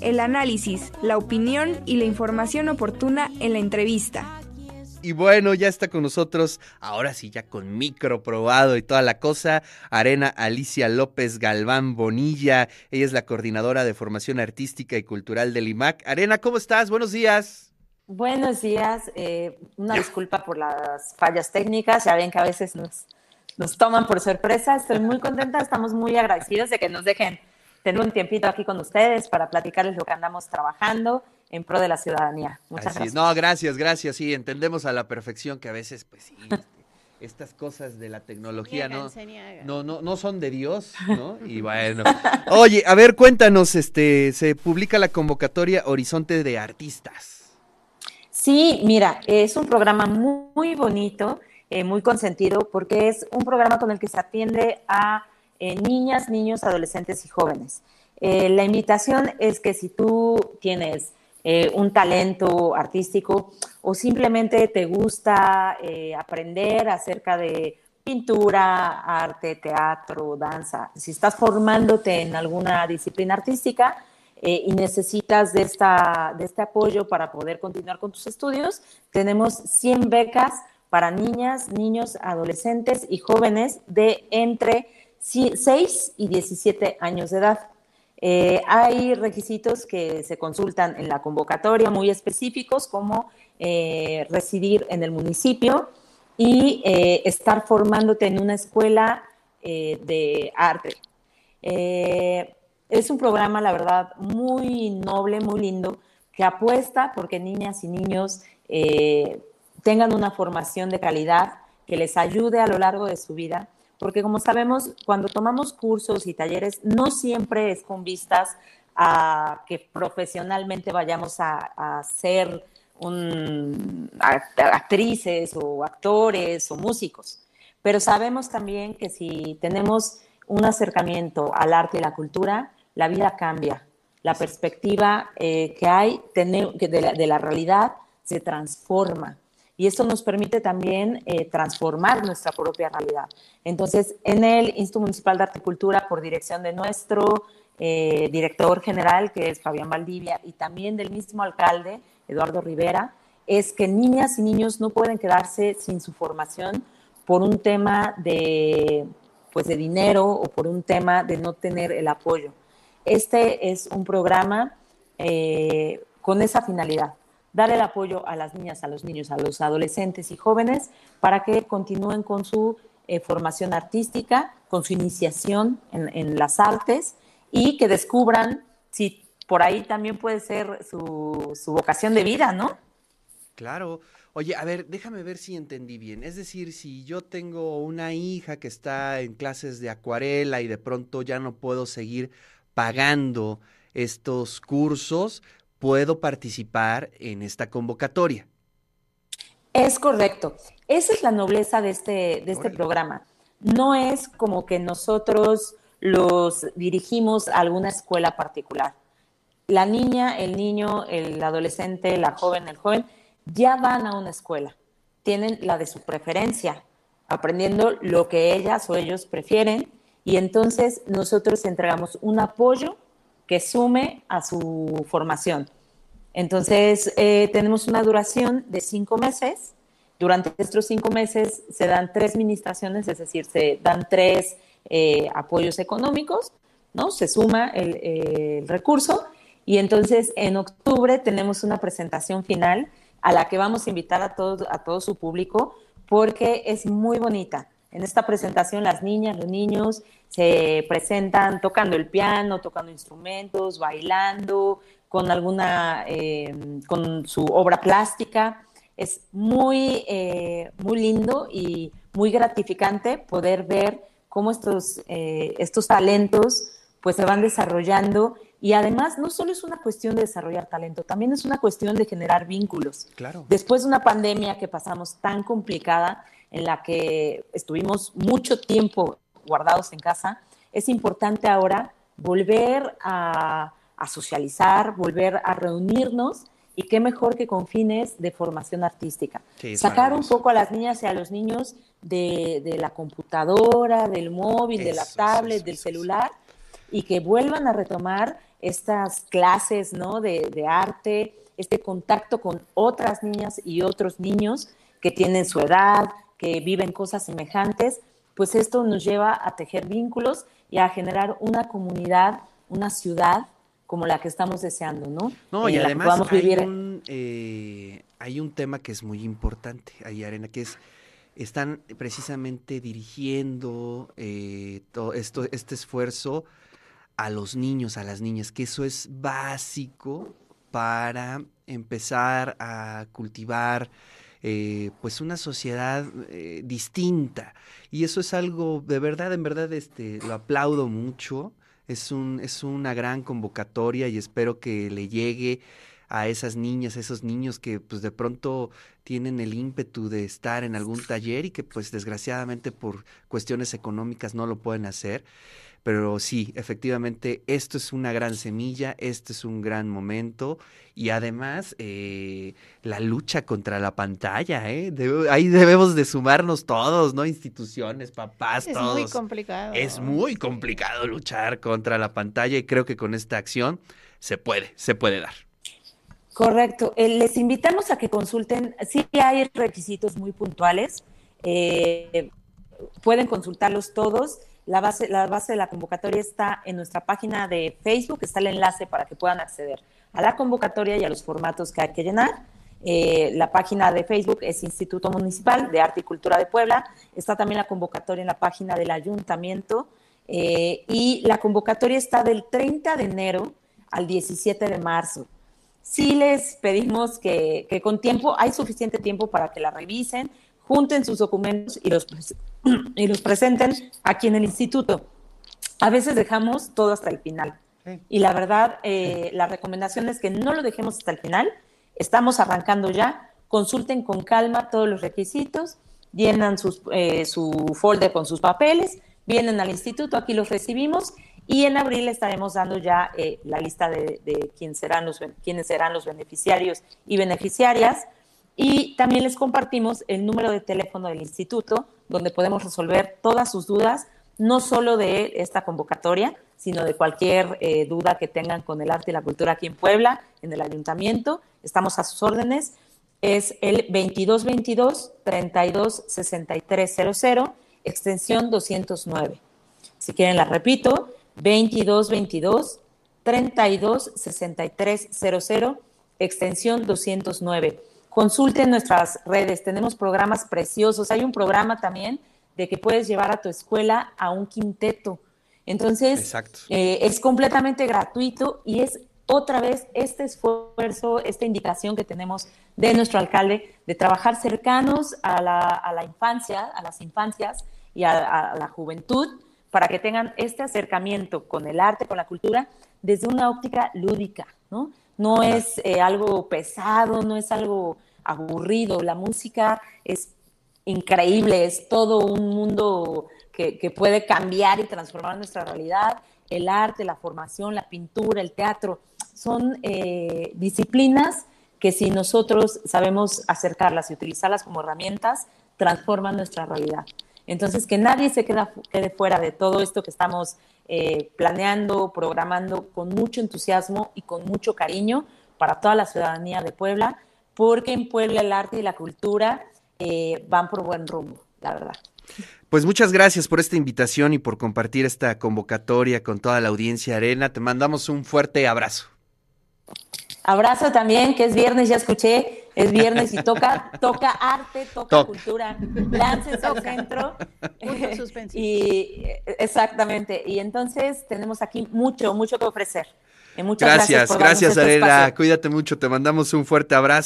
El análisis, la opinión y la información oportuna en la entrevista. Y bueno, ya está con nosotros, ahora sí, ya con micro probado y toda la cosa, Arena Alicia López Galván Bonilla. Ella es la coordinadora de formación artística y cultural del IMAC. Arena, ¿cómo estás? Buenos días. Buenos días. Eh, una disculpa por las fallas técnicas. Ya ven que a veces nos, nos toman por sorpresa. Estoy muy contenta. Estamos muy agradecidos de que nos dejen tener un tiempito aquí con ustedes para platicarles lo que andamos trabajando en pro de la ciudadanía. Muchas gracias. No, gracias, gracias. Sí, entendemos a la perfección que a veces, pues sí, este, estas cosas de la tecnología no, no, no, no son de Dios, ¿no? Y bueno. Oye, a ver, cuéntanos, este, se publica la convocatoria Horizonte de Artistas. Sí, mira, es un programa muy, bonito, eh, muy consentido, porque es un programa con el que se atiende a niñas, niños, adolescentes y jóvenes. Eh, la invitación es que si tú tienes eh, un talento artístico o simplemente te gusta eh, aprender acerca de pintura, arte, teatro, danza, si estás formándote en alguna disciplina artística y necesitas de, esta, de este apoyo para poder continuar con tus estudios, tenemos 100 becas para niñas, niños, adolescentes y jóvenes de entre 6 y 17 años de edad. Eh, hay requisitos que se consultan en la convocatoria muy específicos como eh, residir en el municipio y eh, estar formándote en una escuela de arte. es un programa, la verdad, muy noble, muy lindo, que apuesta porque niñas y niños tengan una formación de calidad que les ayude a lo largo de su vida porque como sabemos, cuando tomamos cursos y talleres, no siempre es con vistas a que profesionalmente vayamos a, ser actrices o actores o músicos, pero sabemos también que si tenemos un acercamiento al arte y la cultura, la vida cambia, la perspectiva eh, que hay de la realidad se transforma y esto nos permite también eh, transformar nuestra propia realidad. Entonces, en el Instituto Municipal de Arte y Cultura, por dirección de nuestro eh, director general, que es Fabián Valdivia, y también del mismo alcalde, Eduardo Rivera, es que niñas y niños no pueden quedarse sin su formación por un tema de, pues de dinero o por un tema de no tener el apoyo. Este es un programa eh, con esa finalidad, dar el apoyo a las niñas, a los niños, a los adolescentes y jóvenes para que continúen con su eh, formación artística, con su iniciación en, las artes y que descubran si por ahí también puede ser su, su vocación de vida, ¿no? Claro. Oye, a ver, déjame ver si entendí bien. Es decir, si yo tengo una hija que está en clases de acuarela y de pronto ya no puedo seguir pagando estos cursos, puedo participar en esta convocatoria. Es correcto. Esa es la nobleza de este, de este programa. No es como que nosotros los dirigimos a alguna escuela particular. La niña, el niño, el adolescente, la joven, el joven, ya van a una escuela. Tienen la de su preferencia, aprendiendo lo que ellas o ellos prefieren. Y entonces nosotros entregamos un apoyo que sume a su formación. Entonces, eh, tenemos una duración de cinco meses. Durante estos cinco meses se dan tres ministraciones, es decir, se dan tres eh, apoyos económicos, ¿no? Se suma el, recurso y entonces en octubre tenemos una presentación final a la que vamos a invitar a todo, a todo su público porque es muy bonita. En esta presentación las niñas, los niños se presentan tocando el piano, tocando instrumentos, bailando, con alguna, eh, con su obra plástica. Es muy, eh, muy lindo y muy gratificante poder ver cómo estos, eh, estos talentos pues se van desarrollando y además no solo es una cuestión de desarrollar talento, también es una cuestión de generar vínculos. Claro. Después de una pandemia que pasamos tan complicada, en la que estuvimos mucho tiempo guardados en casa, es importante ahora volver a, socializar, volver a reunirnos y qué mejor que con fines de formación artística. Sacar un poco a las niñas y a los niños de, la computadora, del móvil, de la tablet, del celular y que vuelvan a retomar estas clases ¿no? de, de arte, este contacto con otras niñas y otros niños que tienen su edad, que viven cosas semejantes, pues esto nos lleva a tejer vínculos y a generar una comunidad, una ciudad como la que estamos deseando, ¿no? No, y además hay, un, eh, hay un tema que es muy importante ahí, Arena, que es, están precisamente dirigiendo eh, todo esto, este esfuerzo a los niños, a las niñas, que eso es básico para empezar a cultivar eh, pues una sociedad eh, distinta. Y eso es algo, de verdad, en verdad, este, lo aplaudo mucho. Es, un, es una gran convocatoria y espero que le llegue a esas niñas, a esos niños que pues de pronto tienen el ímpetu de estar en algún taller y que pues desgraciadamente por cuestiones económicas no lo pueden hacer. Pero sí, efectivamente, esto es una gran semilla, este es un gran momento y además eh, la lucha contra la pantalla, ¿eh? ahí debemos de sumarnos todos, ¿no? Instituciones, papás, todos. Es muy complicado. Es muy complicado luchar contra la pantalla y creo que con esta acción se puede, se puede dar. Correcto. Eh, les invitamos a que consulten, sí hay requisitos muy puntuales, eh, pueden consultarlos todos la base, la base de la convocatoria está en nuestra página de Facebook, está el enlace para que puedan acceder a la convocatoria y a los formatos que hay que llenar. Eh, la página de Facebook es Instituto Municipal de Arte y Cultura de Puebla. Está también la convocatoria en la página del ayuntamiento. Eh, y la convocatoria está del 30 de enero al 17 de marzo. Sí les pedimos que, que con tiempo, hay suficiente tiempo para que la revisen, junten sus documentos y los, y los presenten aquí en el instituto. A veces dejamos todo hasta el final. Y la verdad, eh, la recomendación es que no lo dejemos hasta el final. Estamos arrancando ya. Consulten con calma todos los requisitos, llenan sus, eh, su folder con sus papeles, vienen al instituto, aquí los recibimos y en abril estaremos dando ya eh, la lista de, de quién serán los, quiénes serán los beneficiarios y beneficiarias y también les compartimos el número de teléfono del instituto, donde podemos resolver todas sus dudas, no solo de esta convocatoria, sino de cualquier eh, duda que tengan con el arte y la cultura aquí en Puebla, en el ayuntamiento. Estamos a sus órdenes. Es el 2222-326300, extensión 209. Si quieren, la repito, 2222-326300, extensión 209 Consulten nuestras redes, tenemos programas preciosos. Hay un programa también de que puedes llevar a tu escuela a un quinteto. Entonces, eh, es completamente gratuito y es otra vez este esfuerzo, esta indicación que tenemos de nuestro alcalde de trabajar cercanos a la, infancia, a las infancias y a, la juventud para que tengan este acercamiento con el arte, con la cultura, desde una óptica lúdica, ¿no? No es eh, algo pesado, no es algo aburrido. La música es increíble, es todo un mundo que, puede cambiar y transformar nuestra realidad. El arte, la formación, la pintura, el teatro, son eh, disciplinas que si nosotros sabemos acercarlas y utilizarlas como herramientas, transforman nuestra realidad. Entonces, que nadie se quede fuera de todo esto que estamos eh, planeando, programando con mucho entusiasmo y con mucho cariño para toda la ciudadanía de Puebla, porque en Puebla el arte y la cultura eh, van por buen rumbo, la verdad. Pues muchas gracias por esta invitación y por compartir esta convocatoria con toda la audiencia Arena. Te mandamos un fuerte abrazo. Abrazo también, que es viernes, ya escuché, es viernes y toca, toca arte, toca, cultura. Láncense al centro. y exactamente. Y entonces tenemos aquí mucho, mucho que ofrecer. muchas gracias, gracias, gracias Arena. Cuídate mucho, te mandamos un fuerte abrazo.